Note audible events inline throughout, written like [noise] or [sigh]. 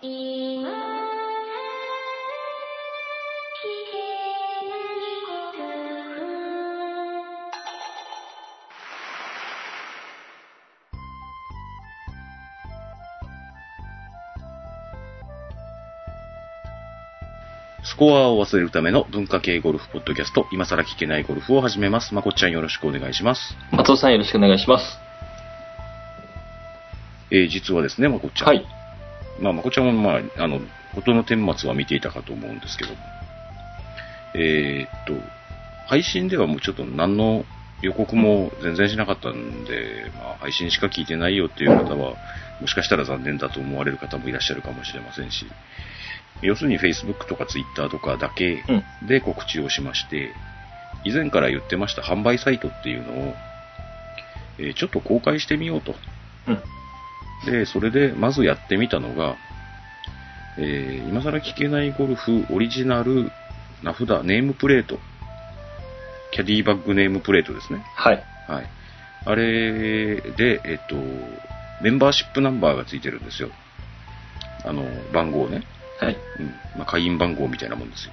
スコアを忘れるための文化系ゴルフポッドキャスト、今更聞けないゴルフを始めます。まこっちゃんよろしくお願いします。松尾さんよろしくお願いします。えー実はですね、まこっちゃん。はい。まあ、まこっちゃんも、まあ、あの、音の顛末は見ていたかと思うんですけど、えーっと、配信ではもうちょっと何の予告も全然しなかったんで、まあ、配信しか聞いてないよっていう方は、もしかしたら残念だと思われる方もいらっしゃるかもしれませんし、要するに Facebook とか Twitter とかだけうん。で告知をしまして、以前から言ってました販売サイトっていうのを、えーちょっと公開してみようと。うん。で、それでまずやってみたのが、えー今更聞けないゴルフオリジナル名札、ネームプレート。キャディバッグネームプレートですね。はい。はい。あれで、えっと、メンバーシップナンバーがついてるんですよ。あの、番号ね。はい。うん。まあ、会員番号みたいなもんですよ。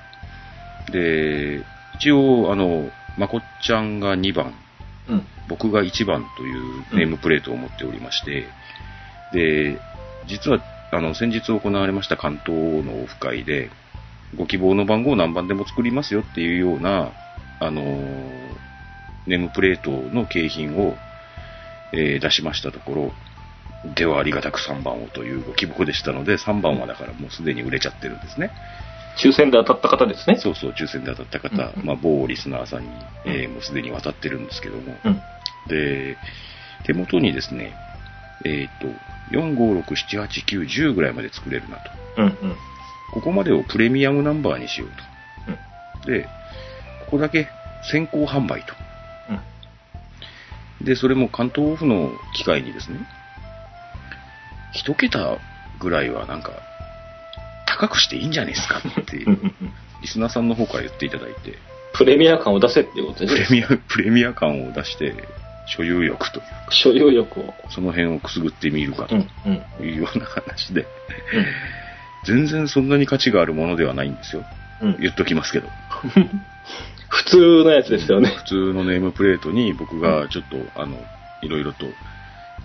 で、一応、あの、まこっちゃんが2番、うん。僕が1番というネームプレートを持っておりまして、で、実は、あの、先日行われました関東のオフ会で、ご希望の番号を何番でも作りますよっていうような、あのネームプレートの景品を、えー出しましたところ、ではありがたく3番をというご希望でしたので、3番はだからもうすでに売れちゃってるんですね。抽選で当たった方ですね。そうそう、抽選で当たった方、うんまあ、某リスナーさんに、えーもうすでに渡ってるんですけども、うん。で、手元にですね、えっ、と、4、5、6、7、8、9、10ぐらいまで作れるなと。うん。うん。ここまでをプレミアムナンバーにしようと。で、ここだけ先行販売と。うん。で、それも関東オフの機会にですね、一桁ぐらいはなんか、高くしていいんじゃないですかって、うんうんうんリスナーさんの方から言っていただいて、プレミア感を出せっていうことですね。プレミア、プレミア感を出して、所有欲というか、所有欲を。その辺をくすぐってみるかとうん。うん。いうような話で、全然そんなに価値があるものではないんですよ。うん。言っときますけど。[laughs] 普通のやつですよね。普通のネームプレートに僕がちょっと、あの、いろいろと、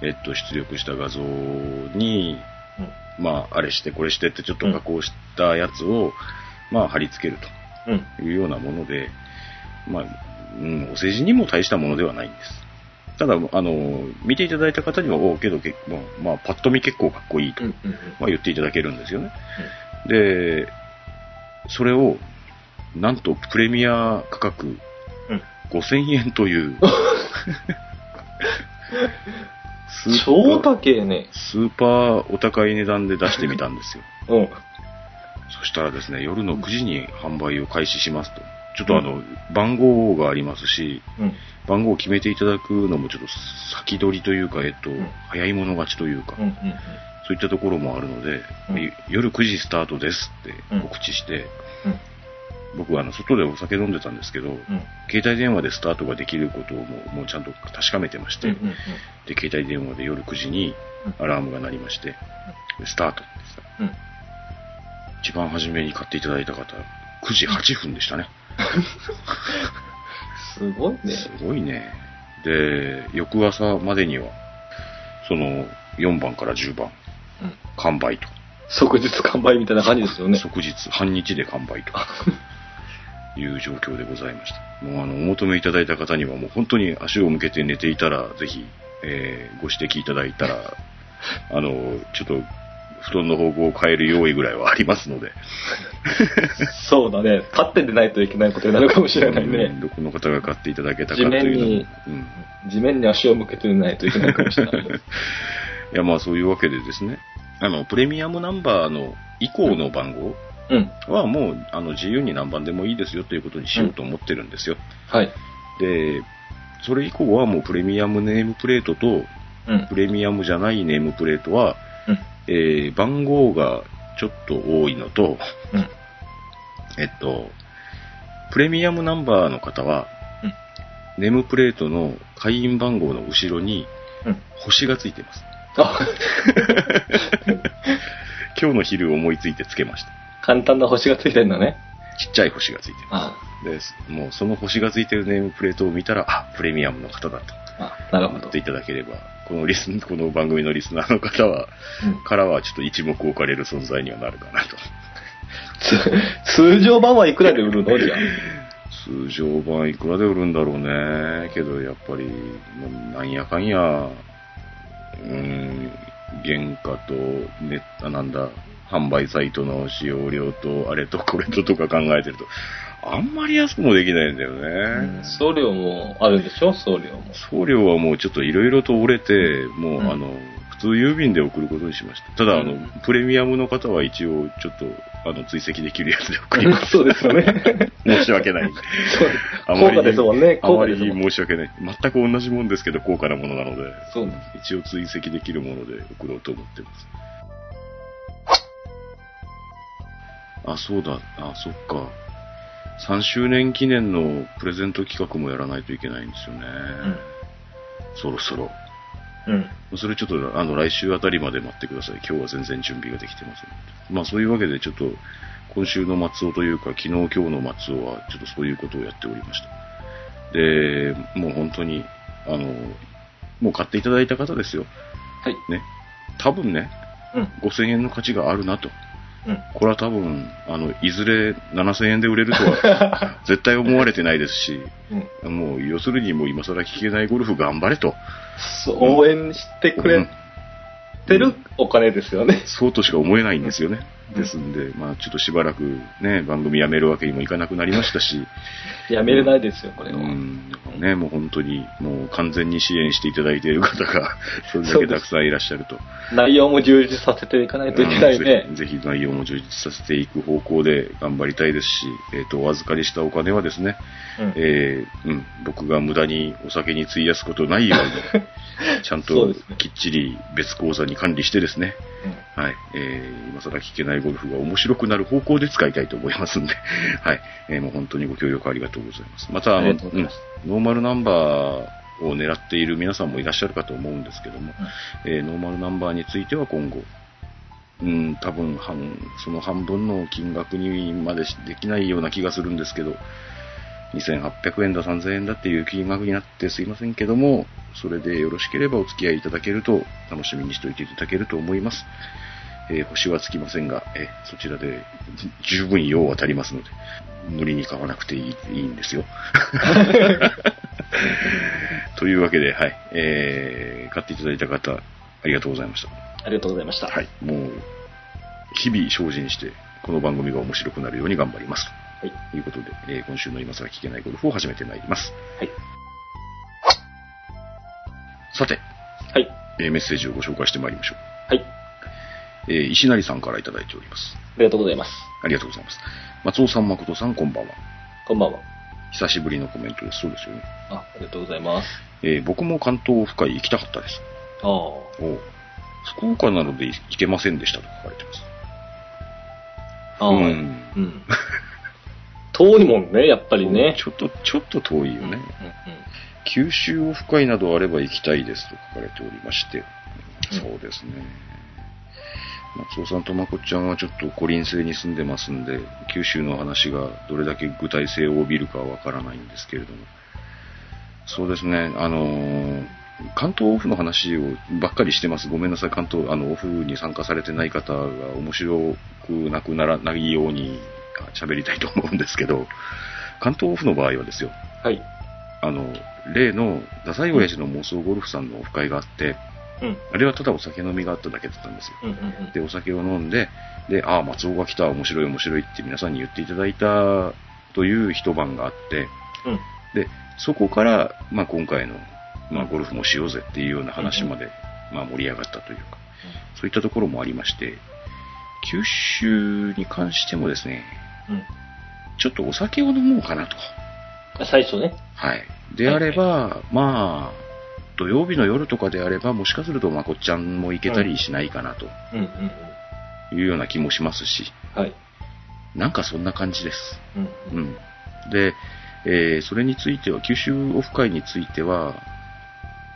えっと、出力した画像に、まあ、あれしてこれしてってちょっと加工したやつを、まあ、貼り付けるうん。うん。というようなもので、まあ、うん、お世辞にも大したものではないんです。ただ、あの、見ていただいた方には、おうけど、けまあ、まあ、パッと見結構かっこいいと。まあ、言っていただけるんですよね。で、それを、なんとプレミア価格うん。5000円という、[laughs] スーパ超ー高えね。スーパーお高い値段で出してみたんですよ。[laughs] うん。そしたらですね、夜の9時に販売を開始しますと。ちょっとあの、番号がありますし、うん。番号を決めていただくのもちょっと先取りというか、えっと、ん早い者勝ちというか、うん。うん。そういったところもあるので、うん夜9時スタートですって告知して、うん。僕はあの外でお酒飲んでたんですけど、うん。携帯電話でスタートができることをもうもうちゃんと確かめてまして、うん。うん。で、携帯電話で夜9時にアラームが鳴りまして、でスタートってさ、うん。一番初めに買っていただいた方、9時8分でしたね。[laughs] すごいね。すごいね。で、翌朝までには、その4番から10番、うん。完売と。即日完売みたいな感じですよね。即日、半日で完売と。[laughs] いう状況でございました。もうあの、お求めいただいた方にはもう本当に足を向けて寝ていたら、ぜひ、えーご指摘いただいたら、あの、ちょっと、布団の方向を変える用意ぐらいはありますので。[laughs] そうだね。立って出ないといけないことになるかもしれないうんね。どこの方が買っていただけたかというの地面にも。うん。地面に足を向けて出ないといけないかもしれない。[laughs] いや、まあそういうわけでですね、あの、プレミアムナンバーの以降の番号うん。はもう、あの、自由に何番でもいいですよということにしようと思ってるんですよ。はい。で、それ以降はもうプレミアムネームプレートと、うん。プレミアムじゃないネームプレートは、うん。えー番号がちょっと多いのと、うん。えっと、プレミアムナンバーの方は、うん。ネームプレートの会員番号の後ろにうん。星がついてます。あ、[laughs] 今日の昼思いついてつけました。簡単な星がついてるんだね。ちっちゃい星がついてあます。で、もうその星がついてるネームプレートを見たら、あ、プレミアムの方だとあ、なるほど思って。いただければ、このリスン、[laughs] この番組のリスナーの方は、うんからはちょっと一目置かれる存在にはなるかなと。つ [laughs] 通常版はいくらで売るの？じゃあ。通常版いくらで売るんだろうね。けどやっぱり、もうなんやかんや、うーん、原価と、ね、あなんだ、販売サイトの使用料と、あれとこれととか考えてると、あんまり安くもできないんだよね。送料もあるんでしょ？送料も。送料はもうちょっといろいろと折れて、もう、うんあの、普通郵便で送ることにしました。ただ、あのうん、プレミアムの方は一応、ちょっと、あの、追跡できるやつで送ります。[laughs] そうですよね。[laughs] 申し訳ない。そうあまり高価ですもんね。あまり。申し訳ない。全く同じもんですけど、高価なものなので、そうなんです。一応追跡できるもので送ろうと思ってます。あ、そうだ。あ、そっか。3周年記念のプレゼント企画もやらないといけないんですよね。そろそろ。うん。それちょっと、あの、来週あたりまで待ってください。今日は全然準備ができてません。まあ、そういうわけで、ちょっと、今週の松尾というか、昨日今日の松尾は、ちょっとそういうことをやっておりました。で、もう本当に、あの、もう買っていただいた方ですよ。はい。ね。多分ね、うん。5000円の価値があるなと。うん。これは多分、あの、いずれ7000円で売れるとは、[laughs] 絶対思われてないですし、うん。もう、要するにもう今更聞けないゴルフ頑張れと。応援してくれてるお金ですよね。そうとしか思えないんですよね。うんですんで、まあちょっとしばらくね、番組やめるわけにもいかなくなりましたし、[laughs] やめれないですよ、これは。うん、ね、もう本当に、もう完全に支援していただいている方が、[laughs] それだけたくさんいらっしゃると。内容も充実させていかないといけないねうん。ぜひぜひ内容も充実させていく方向で頑張りたいですし、えっ、と、お預かりしたお金はですね、うんえーうん、僕が無駄にお酒に費やすことないように、[laughs] ちゃんときっちり別口座に管理してですね、うんはい。えー、今更聞けないゴルフが面白くなる方向で使いたいと思いますんで、[laughs] はい。えー、もう本当にご協力ありがとうございます。また、あの、うんノーマルナンバーを狙っている皆さんもいらっしゃるかと思うんですけども、えーノーマルナンバーについては今後、うん、多分半、その半分の金額にまでしできないような気がするんですけど、2800円だ3000円だっていう金額になってすいませんけども、それでよろしければお付き合いいただけると楽しみにしておいていただけると思います。えー星はつきませんが、えーそちらでじ十分用は足りますので、無理に買わなくていいいいんですよ。[laughs] というわけで、はい、えー買っていただいた方、ありがとうございました。ありがとうございました。はい、もう、日々精進して、この番組が面白くなるように頑張ります。はい。ということで、えー今週の今更聞けないゴルフを始めてまいります。はい。さて、はい。えーメッセージをご紹介してまいりましょう。はい。えー石成さんからいただいております。ありがとうございます。ありがとうございます。松尾さん、誠さん、こんばんは。こんばんは。久しぶりのコメントです。そうですよね。あ、ありがとうございます。えー僕も関東オフ会行きたかったです。ああ。福岡なので行けませんでしたと書かれてます。ああ。ううんん。[laughs] 遠いもんね、やっぱりね。ちょっと、ちょっと遠いよね。うんうん九州オフ会などあれば行きたいですと書かれておりまして、うんそうですね。松尾さんとまこっちゃんはちょっと孤林星に住んでますんで、九州の話がどれだけ具体性を帯びるかはわからないんですけれども、そうですね、あのー関東オフの話をばっかりしてます。ごめんなさい、関東、あの、オフに参加されてない方が面白くなくならないように喋りたいと思うんですけど、関東オフの場合はですよ、はい。あの、例の、ダサい親父の妄想ゴルフさんのオフ会があって、うん。あれはただお酒飲みがあっただけだったんですよ。うんうんうん。で、お酒を飲んで、で、ああ、松尾が来た、面白い面白いって皆さんに言っていただいたという一晩があって、うん。で、そこから、まあ今回の、まあゴルフもしようぜっていうような話まで、まあ盛り上がったというか、そういったところもありまして、九州に関してもですね、うん。ちょっとお酒を飲もうかなと。あ最初ね。はい。であれば、まあ、土曜日の夜とかであれば、もしかするとまこっちゃんも行けたりしないかなとうんうんうん。いうような気もしますし、はい。なんかそんな感じです。うんうん。で、えーそれについては、九州オフ会については、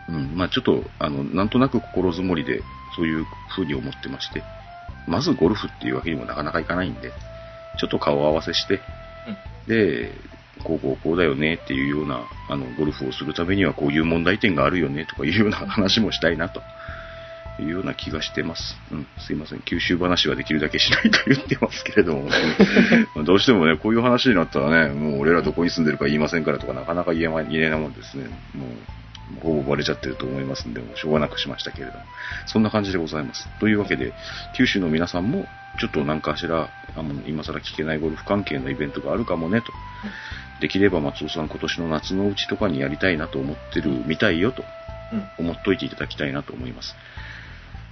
うん、まあちょっと、あの、なんとなく心づもりで、そういう風に思ってまして、まずゴルフっていうわけにもなかなかいかないんで、ちょっと顔合わせして、で、こうこうこうだよねっていうような、あの、ゴルフをするためにはこういう問題点があるよねとかいうような [laughs] 話もしたいなと。いうような気がしてます。うん、すいません。九州話はできるだけしないと言ってますけれども、[laughs] どうしてもね、こういう話になったらね、もう俺らどこに住んでるか言いませんからとか、なかなか言えま言えないもんですね。もう、ほぼバレちゃってると思いますんで、もうしょうがなくしましたけれども。そんな感じでございます。というわけで、九州の皆さんも、ちょっと何かしら、あの今更聞けないゴルフ関係のイベントがあるかもね、と。できれば松尾さん今年の夏のうちとかにやりたいなと思ってるみたいよと。思っといていただきたいなと思います。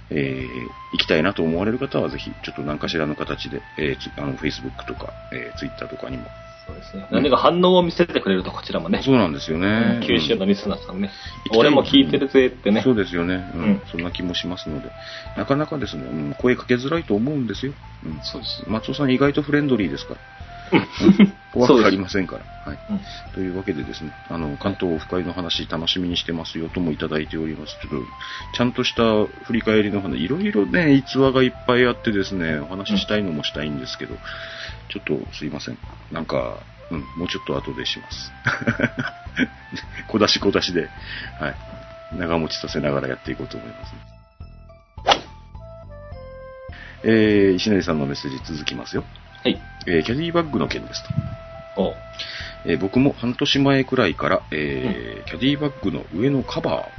えー行きたいなと思われる方はぜひ、ちょっと何かしらの形で、えーあの、Facebook とか、えー Twitter とかにも。そうですね。何か反応を見せてくれると、こちらもね。そうなんですよね。九州のリスナーさんね。行きたい俺も聞いてるぜってね。そうですよね、うん。うんそんな気もしますので。なかなかですね、うん声かけづらいと思うんですよ。うん、そうです。松尾さん意外とフレンドリーですから。怖くありませんから。はい。うんというわけでですね、あの、関東オフ会の話楽しみにしてますよともいただいております。ちょっと、ちゃんとした振り返りの話、いろいろね、逸話がいっぱいあってですね、お話ししたいのもしたいんですけど、ちょっとすいません。なんか、うん、もうちょっと後でします。[laughs] 小出し小出しで、はい。長持ちさせながらやっていこうと思います、えー、石成さんのメッセージ続きますよ。はい。えーキャディバッグの件ですと。おえー僕も半年前くらいから、えーキャディバッグの上のカバ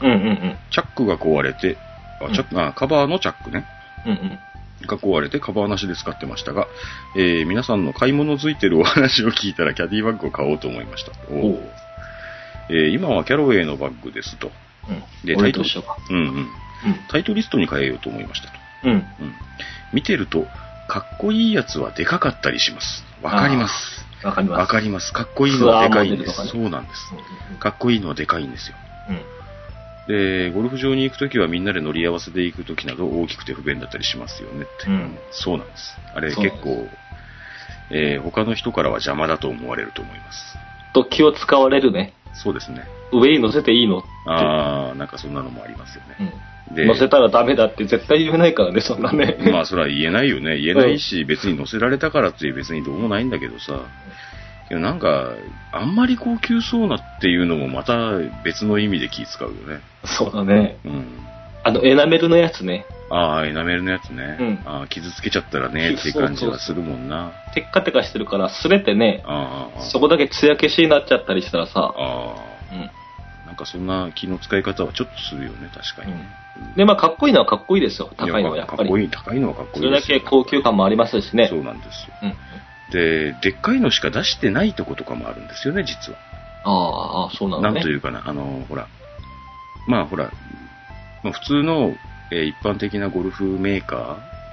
ー、うんうんうん。チャックが壊れて、あチャックあカバーのチャックね、うんうん。が壊れてカバーなしで使ってましたが、えー皆さんの買い物づいてるお話を聞いたらキャディバッグを買おうと思いました。おおうえー今はキャロウェイのバッグですと。うん。で俺と一緒か。うんうん。タイトリストに変えようと思いましたと。うん。うん。うん。見てると、かっこいいやつはでかかったりします。わかります。わかります。わかります。かっこいいのはでかいんです。そうなんです。うんかっこいいのはでかいんですよ。うん。で、ゴルフ場に行くときはみんなで乗り合わせで行くときなど大きくて不便だったりしますよねって。うんそうなんです。あれ結構、えー他の人からは邪魔だと思われると思います。と気を使われるね。そうですね。上に乗せていいの？って。あー、なんかそんなのもありますよね。でうん。乗せたらダメだって絶対言えないからね、そんなね。[laughs] まあそれは言えないよね。言えないし、別に乗せられたからって別にどうもないんだけどさ。けどなんか、あんまり高級そうなっていうのもまた別の意味で気使うよね。そうだね。うん。あの、エナメルのやつね。ああ、エナメルのやつね。うんああ、傷つけちゃったらねっていう感じはするもんな。テッカテカしてるから、すれてね、あそこだけ艶消しになっちゃったりしたらさ、あうん。あ、なんかそんな気の使い方はちょっとするよね、確かにね。で、まあ、かっこいいのはかっこいいですよ。高いのはやっぱり。かっこいい、高いのはかっこそれだいいですよけ高級感もありますしね。そうなんですよ。うん。で、でっかいのしか出してないとことかもあるんですよね、実は。ああそうななのね。んというかな、あの、ほら、まあほら、まあ、普通の、えー一般的なゴルフメーカ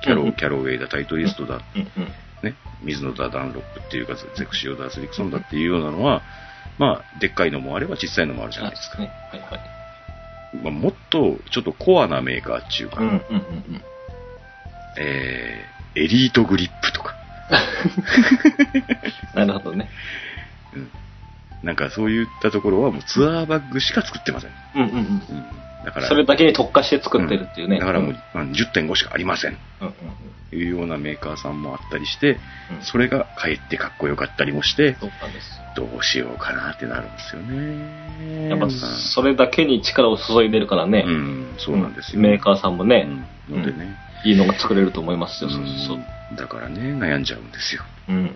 ー、キャロ、うんうんキャロウェイだ、タイトリストだ。ね、水野だ、ダンロップっていうか、ゼクシオだ、スリクソンだっていうようなのは、まあ、でっかいのもあれば小さいのもあるじゃないですか。ね。はいはい。まあ、もっと、ちょっとコアなメーカーっていうか、うんうんうんうん。えー、エリートグリップとか、[laughs] なるほどね。うん。なんかそういったところはもうツアーバッグしか作ってません。うんうんうん。うん。だから、それだけに特化して作ってるっていうね。んだからもう、んうん10.5しかありません。うんうんというようなメーカーさんもあったりして、うんそれがかえってかっこよかったりもして。どうしようかなってなるんですよね。やっぱうん、それだけに力を注いでるからね。うん、そうなんですよ、メーカーさんもね、うん。のでね、いいのが作れると思いますよ。そううんそうだからね、悩んじゃうんですよ。うん。うん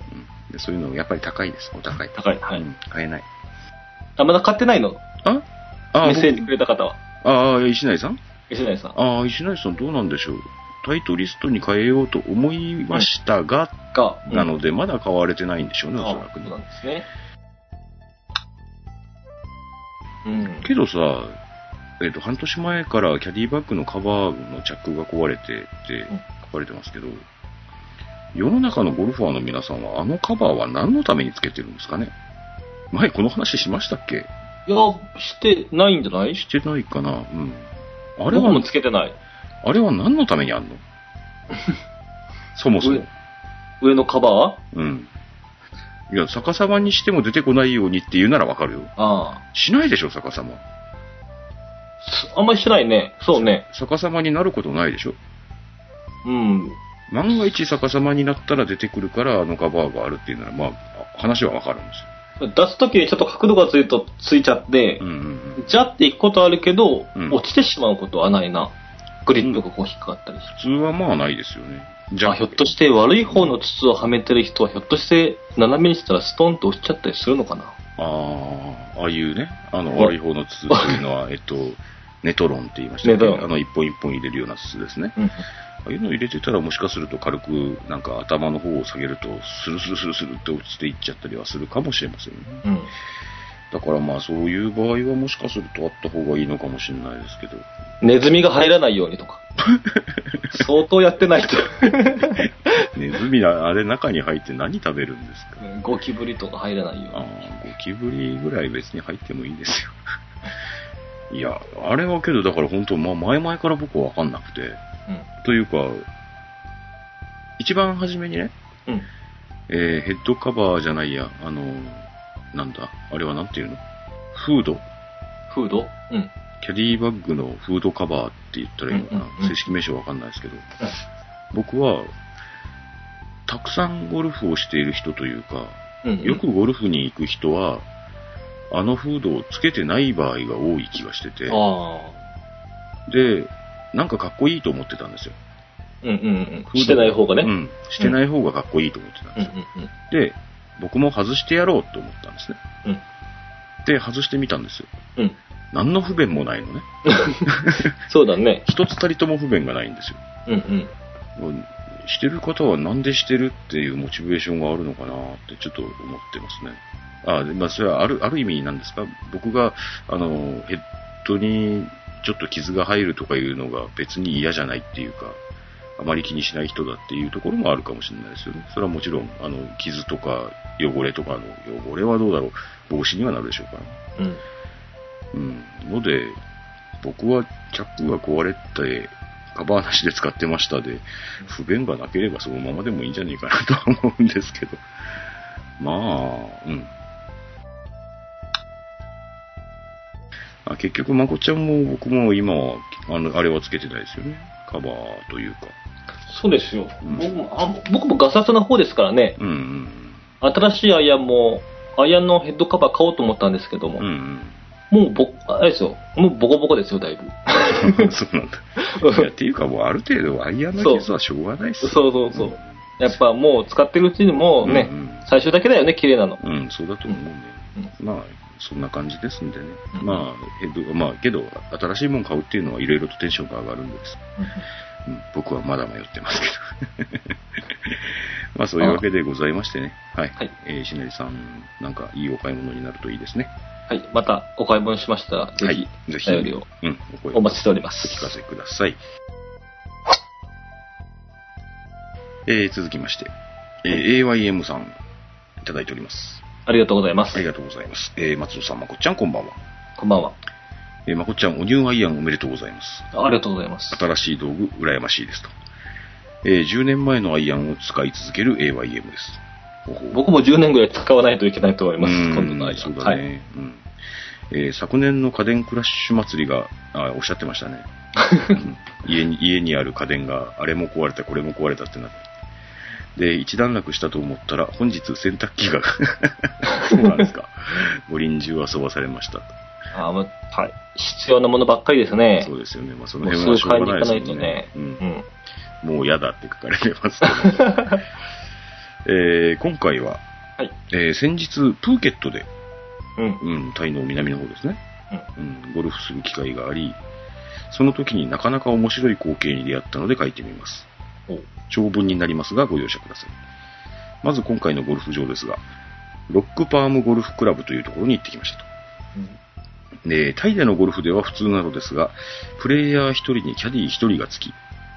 でそういうのやっぱり高いです。お高い。高い。はい。うん買えない。あ、まだ買ってないの？あ？あメッセージくれた方は。ああ、石内さん？石内さん。ああ、石内さんどうなんでしょう？タイトリストに変えようと思いましたが、が、なので、まだ買われてないんでしょうね、あおそらくねそうなんですね。うん。けどさ、えっ、と、半年前からキャディバッグのカバーのチャックが壊れてって書かれてますけど、世の中のゴルファーの皆さんは、あのカバーは何のためにつけてるんですかね？前この話しましたっけ？いや、してないんじゃない？してないかなうん。あれは僕も、つけてない。あれは何のためにあんの？[laughs] そもそも。上のカバうん。いや、逆さまにしても出てこないようにって言うならわかるよ。ーあしないでしょ、逆さま。あ。すあんまりしてないね。そうね。逆さまになることないでしょ。うん。万が一逆さまになったら出てくるから、あのカバーがあるっていうなら、まあ、話はわかるんです出すときにちょっと角度がついとついちゃってよ。、うんうんうん。じゃっていくことあるけど、うん。落ちてしまうことはないな。グリップがこう引っかかったりし。て。普通はまあないですよね。じあ、ひょっとして悪い方の筒をはめてる人はひょっとして斜めにしたらストンと落ちちゃったりするのかなああ、ああいうね、あの、うん。悪い方の筒というのは、えっと、ネトロンって言いましたネトロンあの、一本一本入れるような筒ですね。うん。ああいうの入れてたら、もしかすると軽く、なんか頭の方を下げると、スルスルスルスルって落ちていっちゃったりはするかもしれませんよね。うん。だからまあ、そういう場合はもしかするとあった方がいいのかもしれないですけど。ネズミが入らないようにとか。[laughs] 相当やってないと。[laughs] ネズミ、あれ中に入って何食べるんですか？ゴキブリとか入らないようああに。、ゴキブリぐらい別に入ってもいいですよ。いや、あれはけど、だから本当、まあ前々から僕はわかんなくて、というか、一番初めにね、うん。うん。えーヘッドカバーじゃないや、あの、なんだ、あれはなんていうの？フード、フード？うん。キャディバッグのフードカバーって言ったらいいのかな、うんうんうん正式名称わかんないですけど、僕は、たくさんゴルフをしている人というか、うん。よくゴルフに行く人は、あのフードをつけてない場合が多い気がしてて。で、なんかかっこいいと思ってたんですよ。うんうんうん。してない方がね。うんうん。してない方がかっこいいと思ってたんうんですよ。で、僕も外してやろうと思ったんですね。うん。で、外してみたんですよ。うん。うん。何の不便もないのね。[laughs] そうだね。一つたりとも不便がないんですよ。うんうん。してる方はなんでしてるっていうモチベーションがあるのかなってちょっと思ってますね。あでまあ、それはある、ある意味なんですか？僕が、あの、ヘッドにちょっと傷が入るとかいうのが別に嫌じゃないっていうか、あまり気にしない人だっていうところもあるかもしれないですよね。それはもちろん、あの、傷とか汚れとかの、汚れはどうだろう、防止にはなるでしょうから。うん。うん。ので、僕はチャックが壊れて、カバーなしで使ってましたで、不便がなければそのままでもいいんじゃないかなとは思うんですけど。まあ、うん。あ結局、まこちゃんも僕も今は、あの、あれはつけてないですよね。カバーというか。そうですよ。うん僕もあ僕もガサツな方ですからね。うんうん新しいアイアンも、アイアンのヘッドカバー買おうと思ったんですけども、うん。うんもうぼ、あれですよ。もうボコボコですよ、だいぶ。うん。そうなんだ。いや、っていうかもうある程度アイアンの傷はしょうがないっすそうそうそう。やっぱもう使ってるうちにもうね、うんうん最終だけだよね、綺麗なの。うん、そうだと思うんで、まあ、そんな感じですんでね。うんまあ、ヘッド、まあ、けど、新しいもん買うっていうのはいろいろとテンションが上がるんです。うん、僕はまだ迷ってますけど。[laughs] まあ、そういうわけでございましてね。はい。はいえー、しねりさん、なんかいいお買い物になるといいですね。はい。またお買い物しましたら、ぜはいひ、。ぜひ、お便りをうん、お声お待ちしておりまおす。聞かせください。えー、続きまして、えー AYM さん、いただいております。ありがとうございます。ありがとうございます。えー、松尾さん、まこっちゃん、こんばんは。こんばんは。えーまこっちゃん、おニューアイアンおめでとうございます。ありがとうございます。新しい道具、羨ましいですと。えー10年前のアイアンを使い続ける AYM です。ほほう僕も10年ぐらい使わないといけないと思います。うん今度のアイアン。そうだはい。ね。うんえー昨年の家電クラッシュ祭りが、あおっしゃってましたね。[laughs] うん家に家にある家電が、あれも壊れた、これも壊れたってなって。で、一段落したと思ったら、本日洗濯機が、[laughs] そうなんですか。ご臨終遊ばされましたと。あもうはい。必要なものばっかりですね。そうですよね。まあ、その辺はしょうがないですよね。ね。うんうん。もう嫌だって書かれてますけど、[laughs] えー今回は、はい。えー先日、プーケットで、うん。うん、タイの南の方ですね、うん、ゴルフする機会があり、その時になかなか面白い光景に出会ったので書いてみます。お長文になりますがご容赦ください。まず今回のゴルフ場ですが、ロックパームゴルフクラブというところに行ってきましたと。で、タイでのゴルフでは普通なのですが、プレイヤー1人にキャディ1人がつき、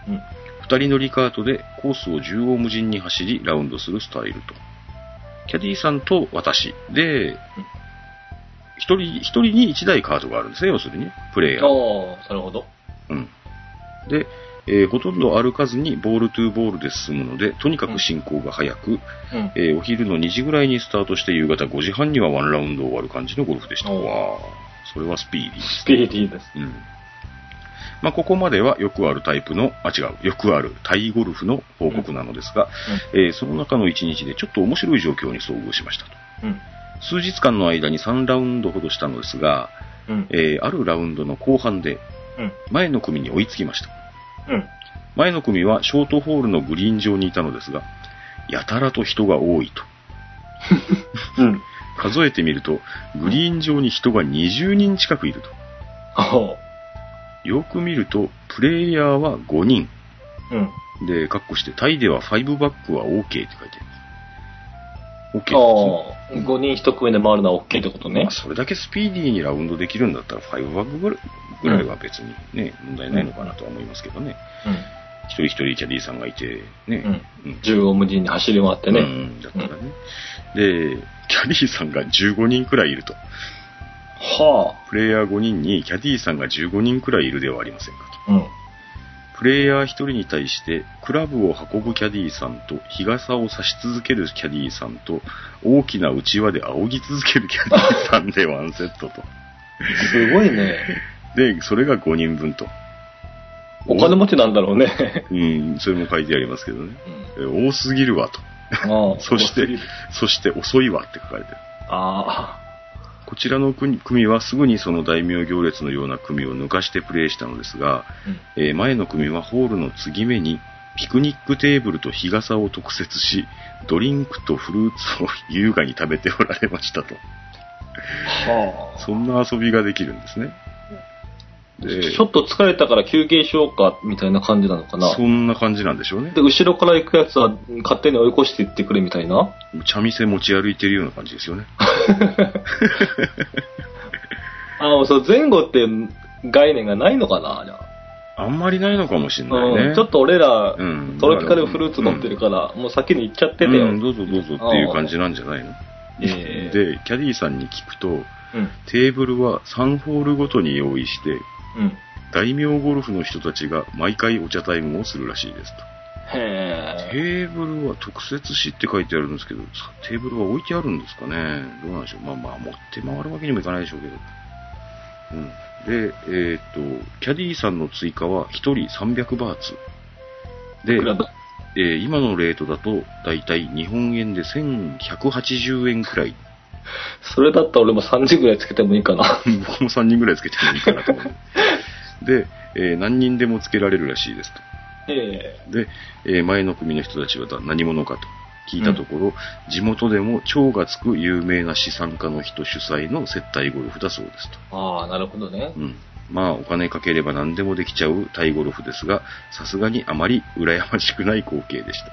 うん。2人乗りカートでコースを縦横無尽に走りラウンドするスタイルと。キャディさんと私で、1人、一人に1台カートがあるんですね、要するにね。プレイヤー。ああ、なるほど。うん。で、えーほとんど歩かずにボールトゥーボールで進むので、とにかく進行が速く、うん。えーお昼の2時ぐらいにスタートして夕方5時半にはワンラウンド終わる感じのゴルフでした。わーそれはスピーディーですスピーディーです。うん。まあ、ここまではよくあるタイプの、あ、違う、よくあるタイゴルフの報告なのですが、えーその中の1日でちょっと面白い状況に遭遇しましたと。うん。数日間の間に3ラウンドほどしたのですが、うん。えーあるラウンドの後半でうん。前の組に追いつきました。うん。前の組はショートホールのグリーン上にいたのですが、やたらと人が多いと。うん。数えてみると、グリーン上に人が20人近くいると。あよく見ると、プレイヤーは5人。うん。で、カッコして、タイでは5バックは OK って書いてある。すね。ああ、5人1組で回るのは OK ってことねまあ。それだけスピーディーにラウンドできるんだったら、5バックぐらいぐらいは別にね、問題ないのかなとは思いますけどね。一人一人キャディーさんがいて、ね。うん。うん縦横無尽に走り回ってね。うん、だったらね。で、キャディーさんが15人くらいいると。はプレイヤー5人にキャディーさんが15人くらいいるではありませんかと。あ。うん。プレイヤー1人に対して、クラブを運ぶキャディーさんと、日傘を差し続けるキャディーさんと、大きな内輪で仰ぎ続けるキャディーさんでワンセットと。すごいね。[laughs] で、それが5人分と。お金持ちなんだろうね。うん、それも書いてありますけどね。うんえ多すぎるわと。ああそしてそして遅いわって書かれてる。あこちらの組組はすぐにその大名行列のような組を抜かしてプレイしたのですが、あ。うんえー前の組はホールの継ぎ目にピクニックテーブルと日傘を特設し、ドリンクとフルーツを優雅に食べておられましたと。はあ。そんな遊びができるんですね。でちょっと疲れたから休憩しようか、みたいな感じなのかな？そんな感じなんでしょうねで、。後ろから行くやつは勝手に追い越していってくれみたいな？茶店持ち歩いてるような感じですよね。あ [laughs] あ、そう、前後って概念がないのかな、じゃあ。あんまりないのかもしれないね。うん、ちょっと俺ら、うんトロピカルフルーツ持ってるから、もう先に行っちゃっててどうぞどうぞっていう感じなんじゃないの？ええで、キャディーさんに聞くと、うん。テーブルは3ホールごとに用意して、うん。大名ゴルフの人たちが毎回お茶タイムをするらしいですと。へテーブルは特設しって書いてあるんですけど、さテーブルは置いてあるんですかね？どうなんでしょう？まあまあ、持って回るわけにもいかないでしょうけど。うん。で、えーっと、キャディーさんの追加は1人300バーツ。でえ。ー今のレートだと、だいたい日本円で1180円くらい。それだったら俺も3時ぐらいつけてもいいかな。僕も3人ぐらいつけてもいいかなと思う。で、えー何人でもつけられるらしいですと。えで、えー前の組の人たちは何者かと聞いたところ、地元でも超がつく有名な資産家の人主催の接待ゴルフだそうですと。えああ、なるほどね。うん。まあ、お金かければ何でもできちゃうタイゴルフですが、さすがにあまり羨ましくない光景でした。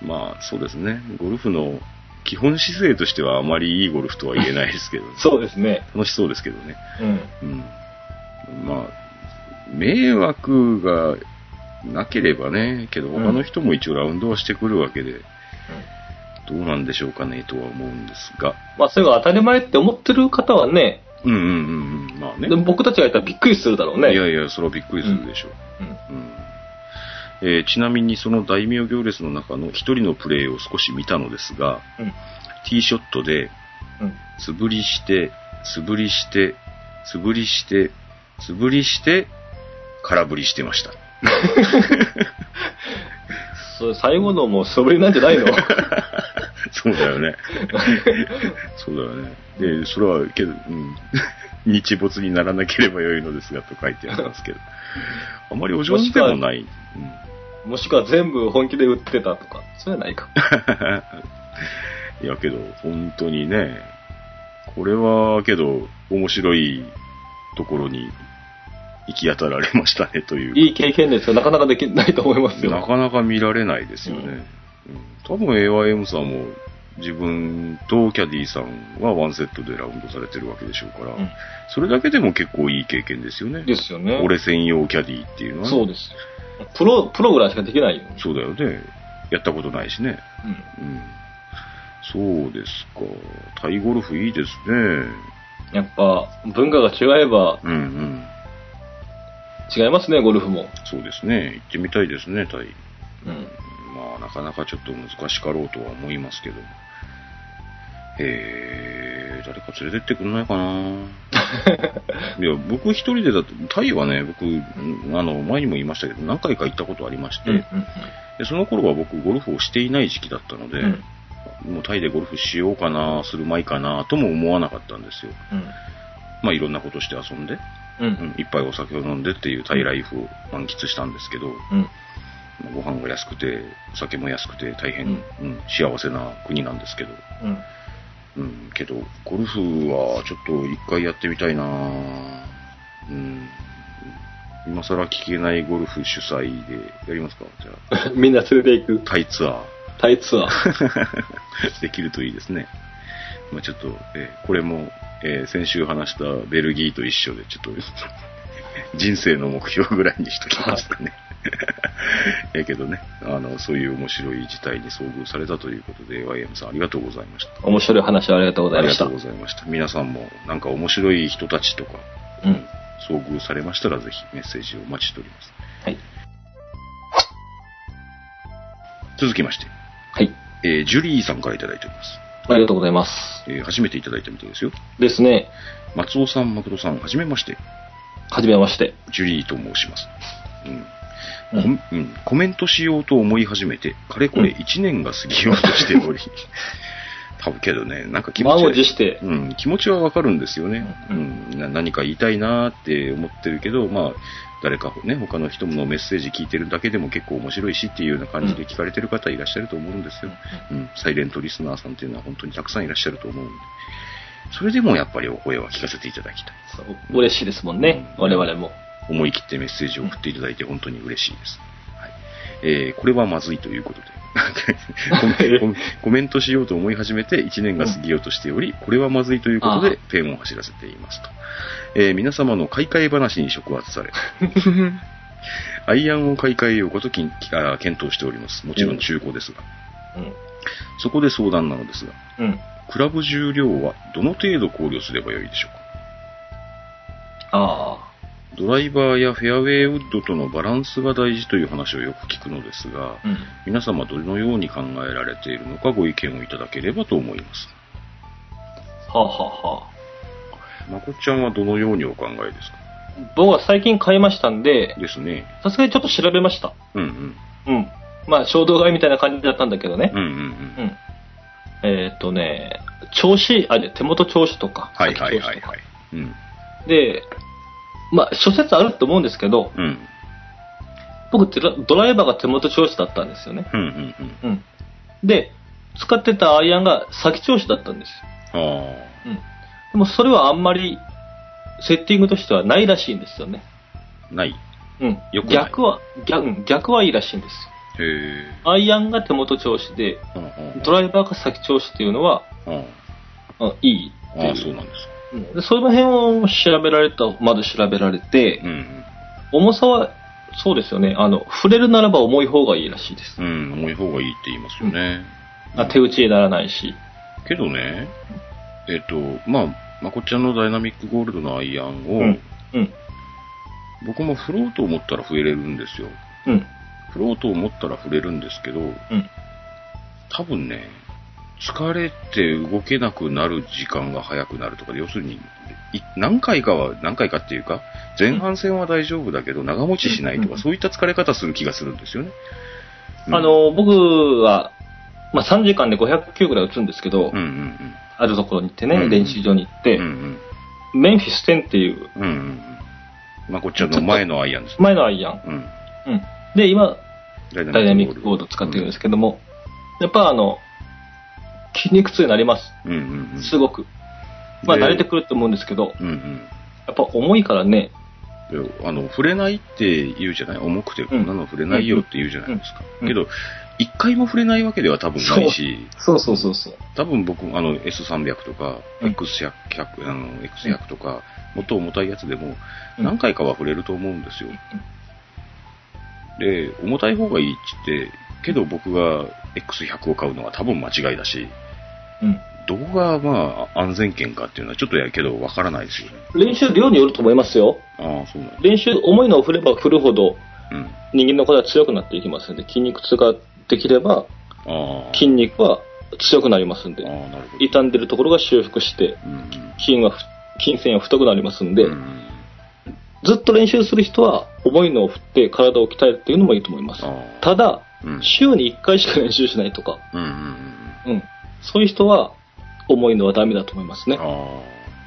まあ、そうですね。ゴルフの基本姿勢としてはあまりいいゴルフとは言えないですけど、[laughs] そうですね。楽しそうですけどね。うん。うん。まあ、迷惑がなければね、けど他の人も一応ラウンドはしてくるわけで、どうなんでしょうかねとは思うんですが、まあ、それが当たり前って思ってる方はね、うんうんうんうん、まあね。でも僕たちが言ったらびっくりするだろうね。いやいや、それはびっくりするでしょう。うん。うんえーちなみにその大名行列の中の一人のプレーを少し見たのですが、うん。ティーショットで、うん。素振りして、素振りして、素振りして、素振りして、空振りしてました。[laughs] それ最後のもう素振りなんじゃないの？[laughs] そうだよね。[laughs] そうだよね。で、それは、けど、うん。日没にならなければよいのですが、と書いてありますけど。あまりお上手でもない。うん。もしくは全部本気で打ってたとか、そういうのはないか。いや、けど、本当にね、これは、けど、面白いところに行き当たられましたね、というか。いい経験ですよ。なかなかできないと思いますよ。なかなか見られないですよね。うん多分 AYM さんも自分とキャディさんはワンセットでラウンドされてるわけでしょうから、うんそれだけでも結構いい経験ですよね。ですよね。俺専用キャディっていうのはね、そうですよ。プロ、プロぐらいしかできないよ。そうだよね。やったことないしね。うん。うん。そうですか。タイゴルフいいですね。やっぱ、文化が違えばうんうん。違いますね、ゴルフも。そうですね。行ってみたいですね、タイ。うん。まあ、なかなかちょっと難しかろうとは思いますけど。えー、誰か連れてってくんないかな [laughs] いや、僕一人でだと、タイはね、僕、あの、前にも言いましたけど、何回か行ったことありまして、うんうんでその頃は僕、ゴルフをしていない時期だったので、うんもうタイでゴルフしようかな、するまいかな、とも思わなかったんですよ。うんまあ、いろんなことして遊んで、うんうん、いっぱいお酒を飲んでっていうタイライフを満喫したんですけど、うん。ご飯が安くて、お酒も安くて、大変、うん。うん幸せな国なんですけど、うん。うん、けど、ゴルフはちょっと一回やってみたいな。うん。今更聞けないゴルフ主催でやりますか？じゃあ、[laughs] みんな連れて行く。タイツアー。タイツアー。[laughs] できるといいですね。まあちょっと、えーこれも、えー先週話したベルギーと一緒で、ちょっと、人生の目標ぐらいにしときますかね。やけどね、あの、そういう面白い事態に遭遇されたということで、YM さんありがとうございました。面白い話ありがとうございましたありがとう。ございました。皆さんもなんか面白い人たちとか、うん。遭遇されましたらぜひメッセージをお待ちしております。はい。続きまして、はい。えージュリーさんからいただいております。ありがとうございます。えー初めていただいたみたいですよ。ですね。松尾さん、誠さん、はじめまして。はじめまして。ジュリーと申します。うん。うんコうんコメントしようと思い始めて、かれこれ1年が過ぎようとしており、[laughs] 多分けどね、なんか気持ちは持して。うん、気持ちはわかるんですよね、ううんんな何か言いたいなーって思ってるけど、まあ、誰かね、他の人のメッセージ聞いてるだけでも結構面白いしっていうような感じで聞かれてる方いらっしゃると思うんですよ。うん、サイレントリスナーさんっていうのは本当にたくさんいらっしゃると思うんで。それでもやっぱりお声は聞かせていただきたい。そう嬉しいですもんね。うん我々も。思い切ってメッセージを送っていただいて本当に嬉しいです。はいえーこれはまずいということで [laughs] コメントしようと思い始めて1年が過ぎようとしており、これはまずいということでペンを走らせていますと。えー皆様の買い替え話に触発され、[laughs] アイアンを買い替えようこと検討しております。もちろん中古ですが。そこで相談なのですが、うん。うん。クラブ重量はどの程度考慮すればよいでしょうか？ああ。ドライバーやフェアウェイウッドとのバランスが大事という話をよく聞くのですが、うん。皆様どのように考えられているのかご意見をいただければと思います。はあ、はあはあ、まこっちゃんはどのようにお考えですか？僕は最近買いましたんで、ですね。さすがにちょっと調べました。うんうん。うん。まあ、衝動買いみたいな感じだったんだけどねうん。うんうん。うん。えーっとね、調子、あ、で手元調子とか。はいはいはい先調子とかはい。うん。で、まあ、諸説あると思うんですけど、うん。僕ドラ、ドライバーが手元調子だったんですよね。うんうんうん。うん。で、使ってたアイアンが先調子だったんですああ。よ。うん。でもそれはあんまり、セッティングとしてはないらしいんですよね。ない。うん。よくない逆は、逆、うん逆はいいらしいんですへえ。よ。アイアンが手元調子で、うんうんドライバーが先調子っていうのは、うんうんいいっていう。ああ、そうなんですか。うんでその辺を調べられた、まず調べられて、うん重さは、そうですよね。あの、触れるならば重い方がいいらしいです。うん。うん、重い方がいいって言いますよね。あ手打ちにならないし。けどね、えっ、と、まあ、まこっちゃんのダイナミックゴールドのアイアンを、うん。うん。僕も振ろうと思ったら増えれるんですよ。うん。振ろうと思ったら振れるんですけど、うん。多分ね、疲れて動けなくなる時間が早くなるとか、要するに、い何回かは、何回かっていうか、前半戦は大丈夫だけど、長持ちしないとか、うんそういった疲れ方する気がするんですよね。うんあ、の、僕は、まあ、3時間で500球ぐらい打つんですけど、うんうんあるところに行ってね、うん練習場に行って、うん。うんメンフィス10っていううん。うんうんうん。まこっちの前のアイアンですね。前のアイアン。うん。うん。で、今、ダイナミックボードを使ってるんですけども、やっぱあの、筋肉痛になります。うんうんうん。すごく。まあ、で慣れてくると思うんですけど、うんうん。やっぱ重いからね、であの、触れないって言うじゃない？重くてこんなの触れないよって言うじゃないですか。うん。けど、一回も触れないわけでは多分ないし、そうそうそうそう。多分僕、あの、S300 とか、うん。X100、100あの、X100 とか、もっと重たいやつでも、うん。何回かは触れると思うんですよ。で、重たい方がいいって言って、けど僕が X100 を買うのは多分間違いだし、うん。どこがまあ安全圏かっていうのはちょっとやけどわからないですよね。練習量によると思いますよ。ああ、そうなんだ。練習、重いのを振れば振るほど、うん。人間の体は強くなっていきますので、筋肉痛ができれば。筋肉は強くなりますんで。傷んでるところが修復して、筋はふ筋線が太くなりますんで、うんずっと練習する人は重いのを振って体を鍛えるっていうのもいいと思います。ただ、うん週に1回しか練習しないとか。そういう人は重いのはダメだと思いますね。あ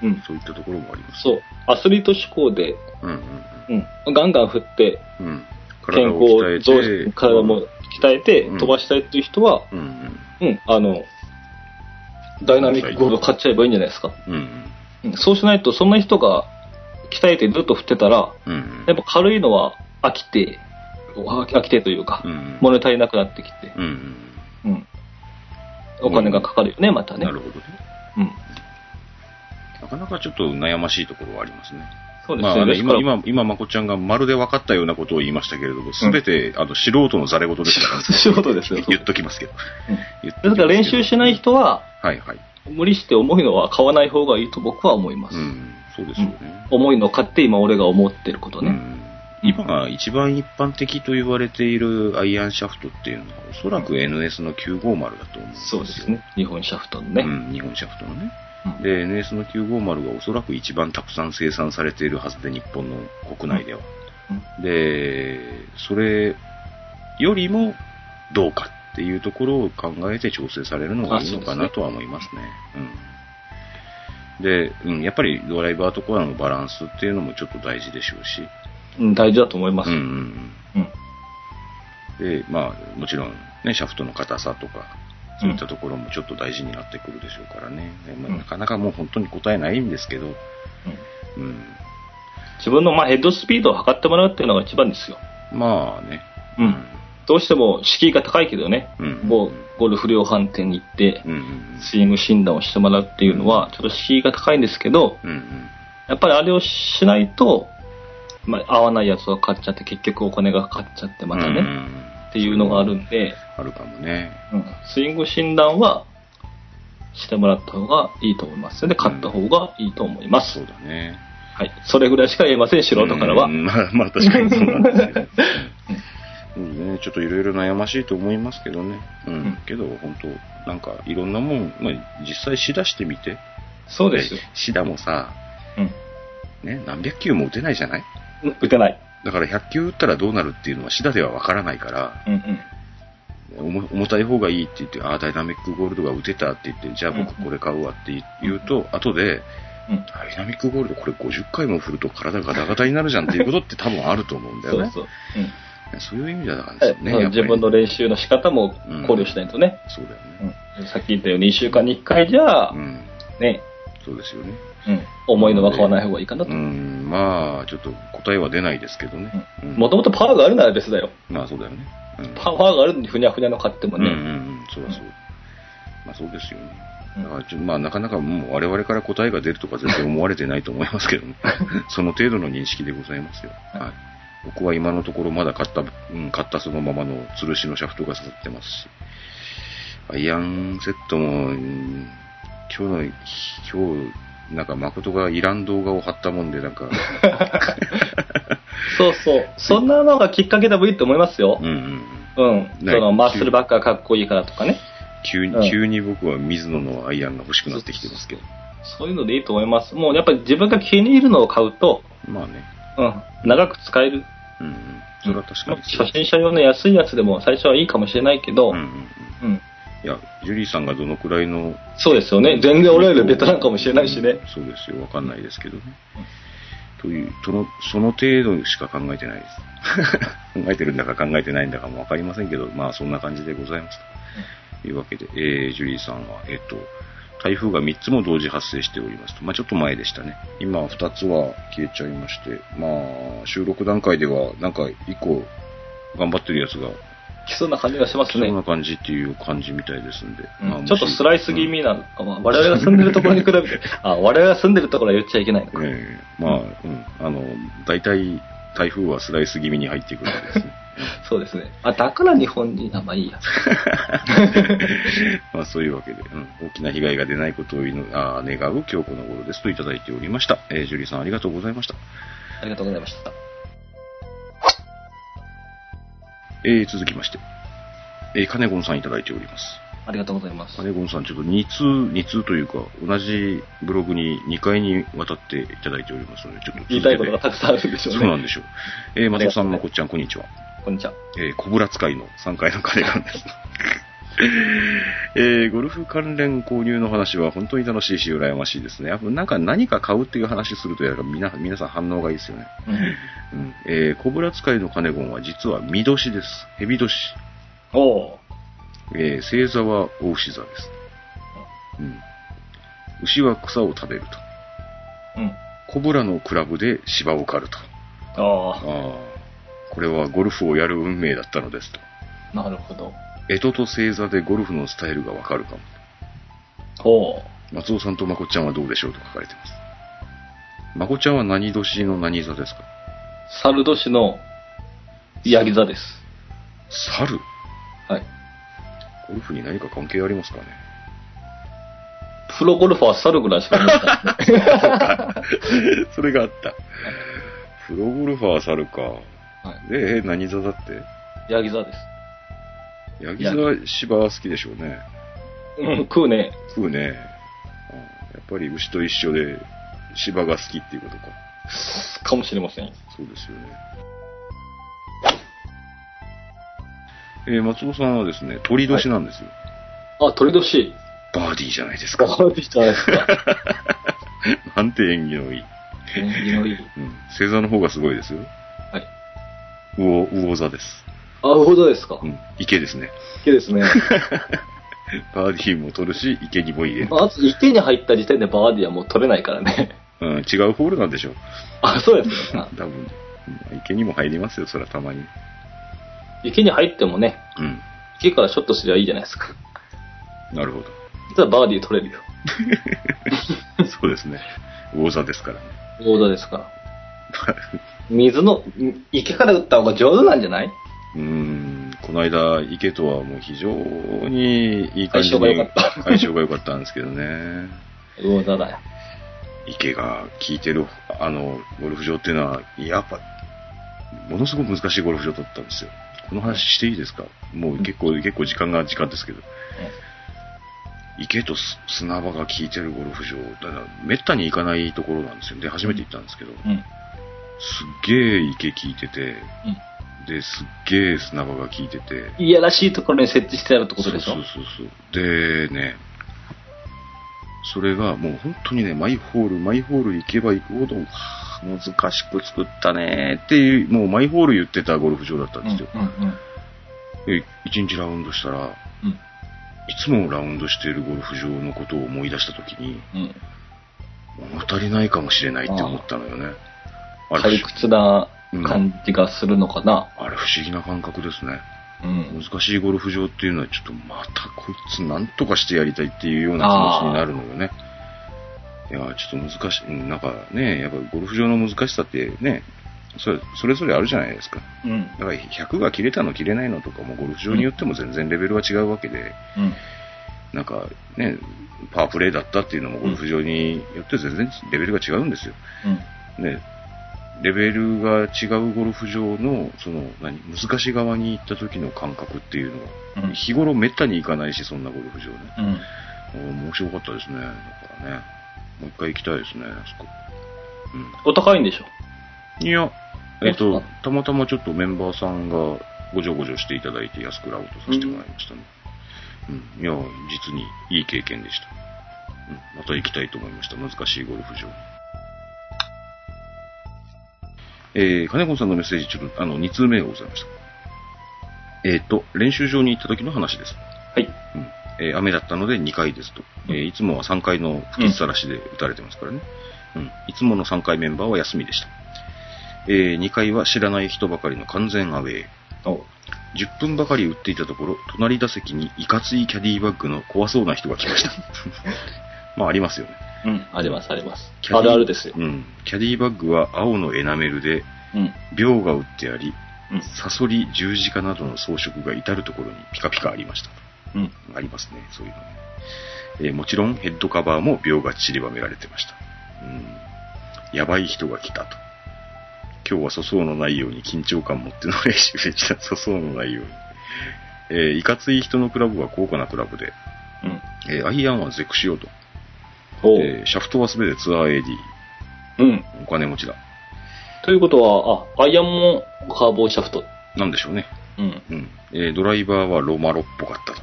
うんあ、。そういったところもあります。そう。アスリート志向で、うんうんうん。ガンガン振って、うん。うん。健康を増て体も鍛えてうん飛ばしたいっていう人は、うんうん。うん、あの、ダイナミックゴールド買っちゃえばいいんじゃないですか。うんそうしないと、そんな人が鍛えてずっと振ってたら、うんうん。やっぱ軽いのは飽きて、飽きてというか、うん物足りなくなってきて。うん。お金がかかるよね、またね。なるほどね。うん。なかなかちょっと悩ましいところはありますね。そうですね。まあ、今、今、今、まこちゃんがまるで分かったようなことを言いましたけれども、すべて、あの、素人のざれ言ですからね。[laughs] 素人ですよ [laughs] 言っときますけど。うんですから練習しない人は、はいはい。無理して重いのは買わない方がいいと僕は思います。うん、そうですよね。重いのを買って今俺が思ってることね。うん今が一番一般的と言われているアイアンシャフトっていうのは、おそらく NS の950だと思うんですよそうですね。日本シャフトのね。うん、日本シャフトのね。うんで、NS の950がおそらく一番たくさん生産されているはずで、日本の国内では。で、それよりもどうかっていうところを考えて調整されるのがいいのかなとは思いますね。うん。で、うん、やっぱりドライバーとコアのバランスっていうのもちょっと大事でしょうし。うん、大事だと思います。うんうんうん。うん。で、まあ、もちろんね、シャフトの硬さとか、そういったところもちょっと大事になってくるでしょうからね。でまあうんなかなかもう本当に答えないんですけど、うんうん。自分のまあヘッドスピードを測ってもらうっていうのが一番ですよ。まあね。うん。どうしても敷居が高いけどね、うんゴゴルフ量販店に行ってうんうんスイング診断をしてもらうっていうのはちょっと敷居が高いんですけど、うん。うんうん。やっぱりあれをしないと、まあ、合わないやつを買っちゃって結局お金がかかっちゃってまたね、うんうんっていうのがあるんで、あるかもね。うん、スイング診断はしてもらった方がいいと思いますので、買った方がいいと思います。そうだね。はい。それぐらいしか言えません、素人からは。うんまあ、まあ確かにそうなんですけど。うんね、ちょっといろいろ悩ましいと思いますけどね。うん。うんけど、本当なんか、いろんなもん、まあ、実際しだしてみて。そうですよ。シダもさ、うん。ね、何百球も打てないじゃないうん打てない。だから100球打ったらどうなるっていうのはシダではわからないから、うんうん。重重たい方がいいって言って、ああ、ダイナミックゴールドが打てたって言って、じゃあ僕うんこれ買うわって言うと、後で、うん。ダイナミックゴールドこれ50回も振ると体がガタガタになるじゃんっていうことって多分あると思うんだよね。そうそう。うんそういう意味ではですよね。まあやっぱり自分の練習の仕方も考慮しないとね。そうだようね。ん。さっき言ったように1週間に1回じゃう、ん。ね、そうですよね。うん。重いのは買わない方がいいかなとう。ん、まあ、ちょっと答えは出ないですけどね。うんもともとパワーがあるなら別だよ。まあそうだよね。うんパワーがあるのにふにゃふにゃの買ってもうんうんうね。ん、そうだそう。まあそうですよね。うんだからちょまあなかなかもう我々から答えが出るとか全然思われてないと思いますけどね。[laughs] その程度の認識でございますよ。はい。僕は今のところまだ買った、うん、買ったそのままの吊るしのシャフトが刺さってますし。アイアンセットも、うん今日の、今日、なんか誠がいらん動画を貼ったもんで、なんか、[laughs] そうそう。そんなのがきっかけでもいいと思いますようん。うんうん。ねそのマッスルバックがかっこいいからとかね。急に、うん急に僕は水野のアイアンが欲しくなってきてますけど。そういうのでいいと思います。もうやっぱり自分が気に入るのを買うと、まあね。うん。長く使える。うんうん。それは確かに初心者用の安いやつでも最初はいいかもしれないけど、うんうんうん。うん。いや、ジュリーさんがどのくらいの。そうですよね。全然俺よりベテランかもしれないしね。そうですよ。わかんないですけどね。という、その、その程度しか考えてないです。[laughs] 考えてるんだか考えてないんだかもわかりませんけど、まあそんな感じでございます。というわけで、えー、ジュリーさんは、えっ、と、台風が3つも同時発生しておりますと。まあちょっと前でしたね。今2つは消えちゃいまして、まあ収録段階ではなんか1個頑張ってるやつが来そうな感じがしますねそん。な感じっていう感じみたいですんで。まあうんちょっとスライス気味なのか、まあ、我々が住んでるところに比べて、あ、我々が住んでるところは言っちゃいけないのか。[laughs] ええまあ、うん、あの、大体、台風はスライス気味に入ってくるんですね。[laughs] そうですね。あ、だから日本に、あ、まあいいや。[laughs] まあ、そういうわけで、うん、大きな被害が出ないことを祈あ願う今日この頃ですといただいておりました。えージュリーさんありがとうございました。ありがとうございました。えー続きまして、えー、金子さんいただいております。ありがとうございます。金ゴンさん、ちょっと2通、2通というか、同じブログに2回にわたっていただいておりますので、ちょっと言いたいことがたくさんあるんでしょうね。そうなんでしょう。えー、松尾さん、まこっちゃん、こんにちは。こんにちは。えー、コブラ使いの3回の金なんです。[laughs] えー、ゴルフ関連購入の話は本当に楽しいし、羨ましいですね。なんか何か買うっていう話すると、やっぱ皆皆さん反応がいいですよね。うん。うん。えー、コブラ使いの金ゴンは実は見年です。蛇年。おー。えー、星座は大牛座です。うん。牛は草を食べると。うん。コブラのクラブで芝を刈ると。あああ。これはゴルフをやる運命だったのですと。あ、なるほど。干支と星座でゴルフのスタイルがわかるかも。おー。松尾さんとまこっちゃんはどうでしょうと書かれてます。まこっちゃんは何年の何座ですか？猿年のヤギ座です。猿？はい。ゴルフに何か関係ありますかね？プロゴルファーは猿ぐらいしかいないからね。[laughs] それがあった。プロゴルファー猿か。はい。で、え何座だって？ヤギ座です。ヤギ座は芝は好きでしょうね。うん、食うね。食うね。うんやっぱり牛と一緒で芝が好きっていうことか。かもしれません。そうですよね。えー松尾さんはですね、鳥年なんですよ。あ、鳥年。バーディーじゃないですか。バーディーじゃないですか。[laughs] なんて縁起のいい。縁起のいい。うん。星座の方がすごいですよ。はい。魚、魚座です。あ、ほどですかう。ん。池ですね。池ですね。[laughs] バーディーも取るし、池にも入れる。まず池に入った時点でバーディーはもう取れないからね。うん、違うホールなんでしょう。あ、そうですね。[laughs] 多分。うん池にも入りますよ、それはたまに。池に入ってもね、うん。池からショットすりゃいいじゃないですか。なるほ実はバーディー取れるよ。ど。[laughs] そうですね。魚座ですからね。大座ですから。水の、ん池から打った方が上手なんじゃない？うーん、この間、池とはもう非常にいい感じ相性が良にかった相性が良かったんですけどね。大座だよ。池が効いてる、あの、ゴルフ場っていうのは、やっぱ、ものすごく難しいゴルフ場だったんですよ。この話していいですか？もう結構、結構時間が時間ですけど。池とす砂場が効いてるゴルフ場、だから、めったに行かないところなんですよ。で、初めて行ったんですけど、うん。うん。すっげえ池効いてて、で、すっげえ砂場が効いてて、いやらしいところに設置してあるってことでしょ？そうそうそうそう。でね、それがもう本当にね、マイホール、マイホール行けば行くほど、はあ難しく作ったねっていう、もうマイホール言ってたゴルフ場だったんうんですよ。うんうん。で一日ラウンドしたら、うん。いつもラウンドしているゴルフ場のことを思い出したときに、うん。物足りないかもしれないって思ったのよね。あれ退屈な感じがするのかな。あれ不思議な感覚ですね。うん。難しいゴルフ場っていうのはちょっとまたこいつなんとかしてやりたいっていうような気持ちになるのよね。いや、ちょっと難しい、うんなんかね、やっぱゴルフ場の難しさってね、それそれぞれあるじゃないですか。うん。だから100が切れたの切れないのとかもゴルフ場によっても全然レベルは違うわけで、うん。なんかね、パワープレイだったっていうのもゴルフ場によって全然レベルが違うんですよ。うん。ね、レベルが違うゴルフ場の、その、何、難しい側に行った時の感覚っていうのは、うん日頃めったに行かないし、そんなゴルフ場ね。うん。面白かったですね。だからね。もう一回行きたいですね、あそこ。お高いんでしょ？うん。いや、えっとたまたまちょっとメンバーさんがごじょごじょしていただいて安くラウトさせてもらいましたね。うん。いや、実にいい経験でした。うん。また行きたいと思いました。難しいゴルフ場。えー、金子さんのメッセージ、ちょっと、あの、2通目がございました。えっ、と、練習場に行った時の話です。はい。うんえー雨だったので2回ですと。えーいつもは3回の吹きさらしで打たれてますからね。うん。いつもの3回メンバーは休みでした。え2回は知らない人ばかりの完全アウェー。お10分ばかり打っていたところ、隣打席にいかついキャディバッグの怖そうな人が来ました。[laughs] まあ、ありますよね。うん。あります、あります。あるあるですよ。うん。キャディバッグは青のエナメルで、うん。秒が打ってあり、うん。サソリ、十字架などの装飾が至るところにピカピカありました。うん。ありますね、そういうのね。えーもちろんヘッドカバーも秒が散りばめられてました。うん。やばい人が来たと。今日は粗相のないように緊張感持っての練習でした。粗相のないように。えーいかつい人のクラブは高価なクラブで、うん。えーアイアンはゼクシオと、ほう。えーシャフトはすべてツアー AD、うん。お金持ちだ。ということは、あ、アイアンもカーボンシャフト。なんでしょうね。うん。うん。えードライバーはロマロっぽかったと。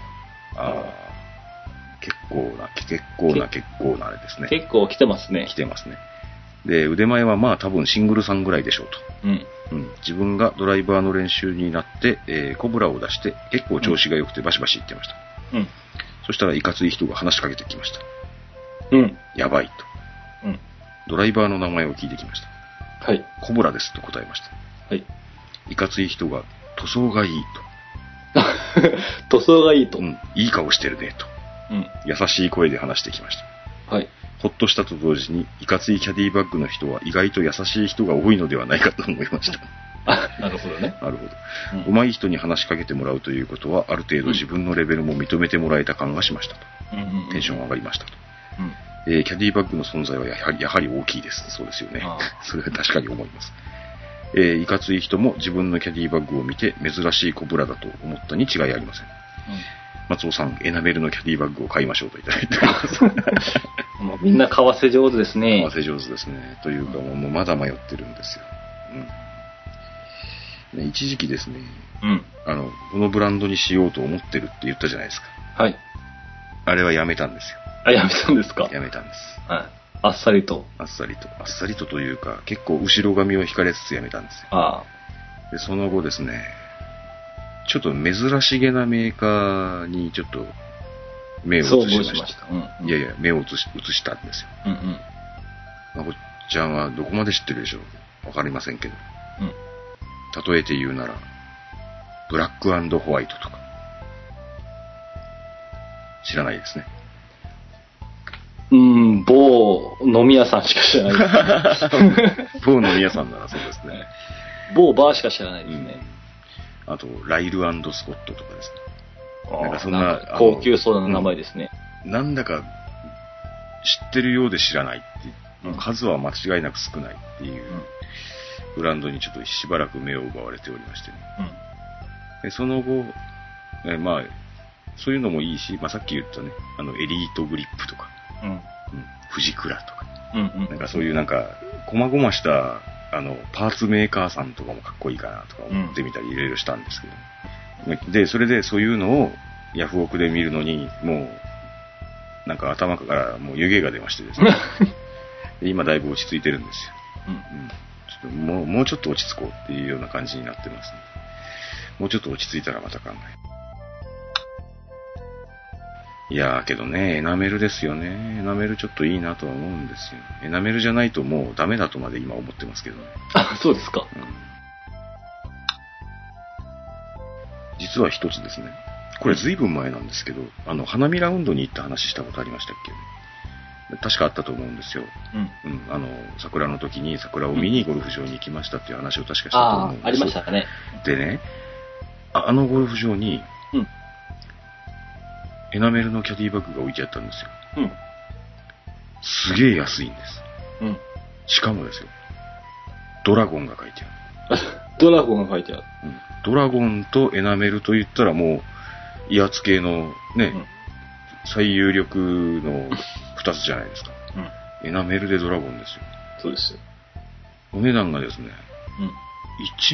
ああ、結構な、結構な、結構なあれですね。結構来てますね来。てますね。で、腕前はまあ多分シングルさんぐらいでしょうと。うん。うん、自分がドライバーの練習になって、えーコブラを出して、結構調子が良くてバシバシ言ってました。うん。そしたらいかつい人が話しかけてきました。うん。やばいと。うん。ドライバーの名前を聞いてきました。はい。コブラですと答えました。はい。いかつい人が塗装がいい塗装がいいと。[laughs] と。うん、いい顔してるねと。うん。優しい声で話してきました。はい。ほっとしたと同時に、いかついキャディバッグの人は意外と優しい人が多いのではないかと思いました。あ、なるほどね。なるほど。うん上手い人に話しかけてもらうということは、ある程度自分のレベルも認めてもらえた感がしましたと。うんうんうんテンション上がりましたと。うん。えーキャディバッグの存在はやはりやはり大きいです。そうですよね。[laughs] それは確かに思います。えーいかつい人も自分のキャディバッグを見て珍しいコブラだと思ったに違いありません。松尾さん、エナメルのキャディバッグを買いましょうといただいてます。[laughs] もうみんな為替上手ですね合わ。せ上手ですね。というか、もうまだ迷ってるんですよ。うん。ね一時期ですね、うん。あの、このブランドにしようと思ってるって言ったじゃないですか。はい。あれはやめたんですよ。あ、やめたんですか？やめたんです。はい。あっさりと。あっさりと。あっさりとというか、結構後ろ髪を引かれつつやめたんですよ。あで、その後ですね、ちょっと珍しげなメーカーにちょっと目あ。を移しました。思いました。うん。いやいや、目を移し移したんですよ。うんうん。まこっちゃんはどこまで知ってるでしょう？わかりませんけど。うん。例えて言うなら、ブラックホワイトとか。知らないですね。うん、某飲み屋さんしか知らないです。[laughs] 某の宮さんならそうですね。某バーしか知らないですね。あと、ライルスコットとかですね。なんかそんななんか高級そうな名前ですね。なんだか知ってるようで知らないって数は間違いなく少ないっていううんブランドにちょっとしばらく目を奪われておりましてね。うん。でその後、えまあ、そういうのもいいし、まあ、さっき言ったね、あの、エリートグリップとか、うん。うん、富士クラとか、うんうん。なんかそういうなんか、細々した、あの、パーツメーカーさんとかもかっこいいかなとか思ってみたりいろいろしたんですけど、で、それでそういうのをヤフオクで見るのに、もう、なんか頭からもう湯気が出ましてですね、[laughs] で今だいぶ落ち着いてるんですよ。うんうん、ちょっともう、もうちょっと落ち着こうっていうような感じになってます、ね、もうちょっと落ち着いたらまた考え。いやーけどね、エナメルですよね。エナメルちょっといいなとは思うんですよ。エナメルじゃないともうダメだとまで今思ってますけどね。あ、そうですか。うん、実は一つですね。これ随分前なんですけど、あの、花見ラウンドに行った話したことありましたっけ？確かあったと思うんですよ。うん。うん、あの、桜の時に桜を見にゴルフ場に行きましたっていう話を確かしたとあ思うんですあ、ありましたね。でね、ああのゴルフ場に、うん。エナメルのキャディバッグが置いてあったんですよ。うん。すげえ安いんです。うん。しかもですよ、ドラゴンが書いてある。[laughs] ドラゴンが書いてある。うんドラゴンとエナメルと言ったらもう、威圧系のね、うん最有力の二つじゃないですか。うん。エナメルでドラゴンですよ。そうですよ。お値段がですね、うん。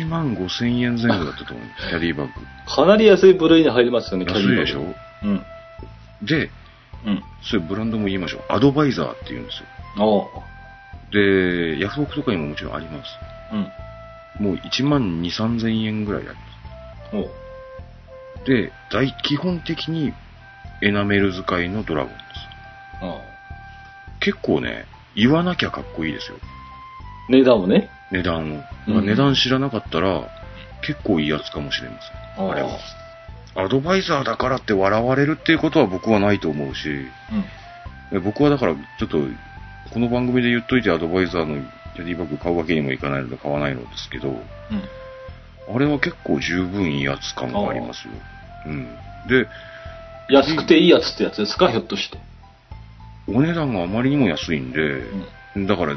1万5千円前後だったと思う。キャディバッグ。かなり安い部類に入りますよね、安いでしょ？うん。で、うん。それブランドも言いましょう。アドバイザーって言うんですよ。あで、ヤフオクとかにももちろんあります。あ。うん。もう1万2、3千円ぐらいあります。で、大、基本的にエナメル使いのドラゴンです。結構ね、言わなきゃかっこいいですよ。値段をね。値段を。値段知らなかったら、結構いいやつかもしれません。あれは。アドバイザーだからって笑われるっていうことは僕はないと思うし、うん。え僕はだから、ちょっと、この番組で言っといてアドバイザーのキャディバッグ買うわけにもいかないので買わないのですけど、うん。あれは結構十分いいやつ感がありますよ。うん。で、安くていいやつってやつですか、ひょっとして。お値段があまりにも安いんで、うん。だから、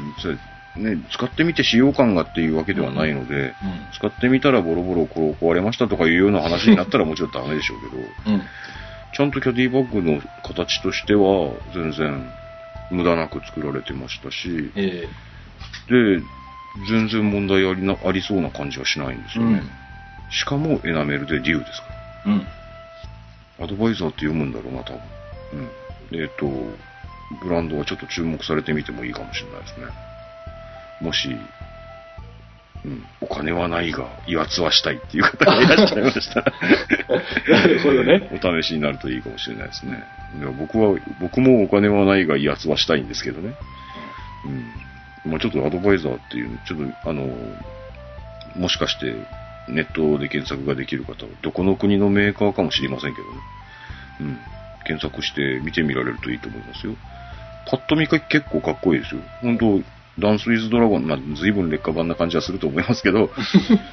ね、使ってみて使用感がっていうわけではないので、うん。使ってみたらボロボロこう壊れましたとかいうような話になったらもちろんダメでしょうけど、うん。ちゃんとキャディバッグの形としては全然無駄なく作られてましたし、えで、全然問題ありなありそうな感じはしないんですえよね。しかもエナメルでデューですかうん。ら。アドバイザーって読むんだろうな、多分。うん。えっ、と、ブランドはちょっと注目されてみてもいいかもしれないですね。もし、うん、お金はないが、威圧はしたいっていう方がいらっしゃいましたら、なるほどね。お試しになるといいかもしれないですね。いや僕は、僕もお金はないが威圧はしたいんですけどね。うん。まあちょっとアドバイザーっていう、ちょっと、あの、もしかしてネットで検索ができる方は、どこの国のメーカーかもしれませんけどね。うん。検索して見てみられるといいと思いますよ。パッと見か結構かっこいいですよ。本当ダンスウィズドラゴン、まあ随分劣化版な感じはすると思いますけど、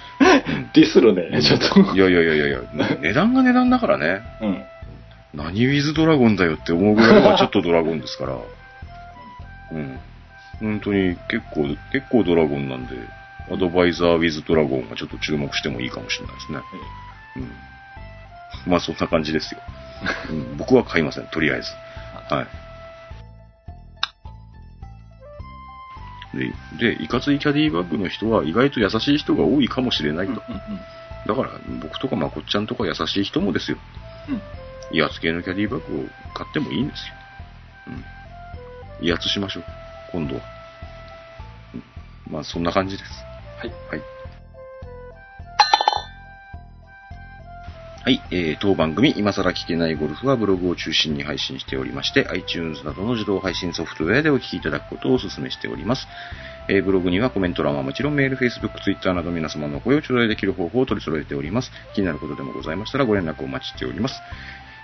[laughs] ディスるね、ちょっと。いやいやいやいや値段が値段だからね。うん。何ウィズドラゴンだよって思うぐらいはちょっとドラゴンですから。うん。本当に結構、結構ドラゴンなんで、アドバイザーウィズドラゴンはちょっと注目してもいいかもしれないですね。うん。まあそんな感じですよ。うん、僕は買いません、とりあえず。はい。で、で、いかついキャディバッグの人は意外と優しい人が多いかもしれないと。うんうんだから、僕とかまこっちゃんとか優しい人もですよ。うん。威圧系のキャディバッグを買ってもいいんですよ。うん。威圧しましょう。今度は。うん、まあ、そんな感じです。はい。はい。はい、えー、当番組、今更聞けないゴルフはブログを中心に配信しておりまして、iTunes などの自動配信ソフトウェアでお聞きいただくことをお勧めしております。えーブログにはコメント欄はもちろんメール、Facebook、Twitter など皆様の声を頂戴できる方法を取り揃えております。気になることでもございましたらご連絡お待ちしております。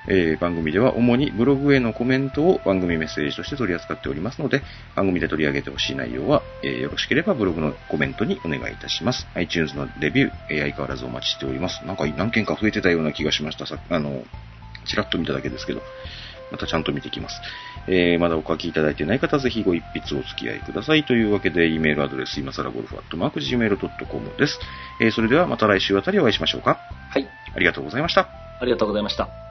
えー番組では主にブログへのコメントを番組メッセージとして取り扱っておりますので、番組で取り上げてほしい内容は、えーよろしければブログのコメントにお願いいたします。iTunes のレビュー、えー相変わらずお待ちしております。なんか何件か増えてたような気がしました。さあの、ちらっと見ただけですけど、またちゃんと見てきます。えーまだお書きいただいてない方はぜひご一筆お付き合いください。というわけで、e メールアドレス、今更ゴルフアットマーク Gmail.com です。えーそれではまた来週あたりお会いしましょうか。はい。ありがとうございました。ありがとうございました。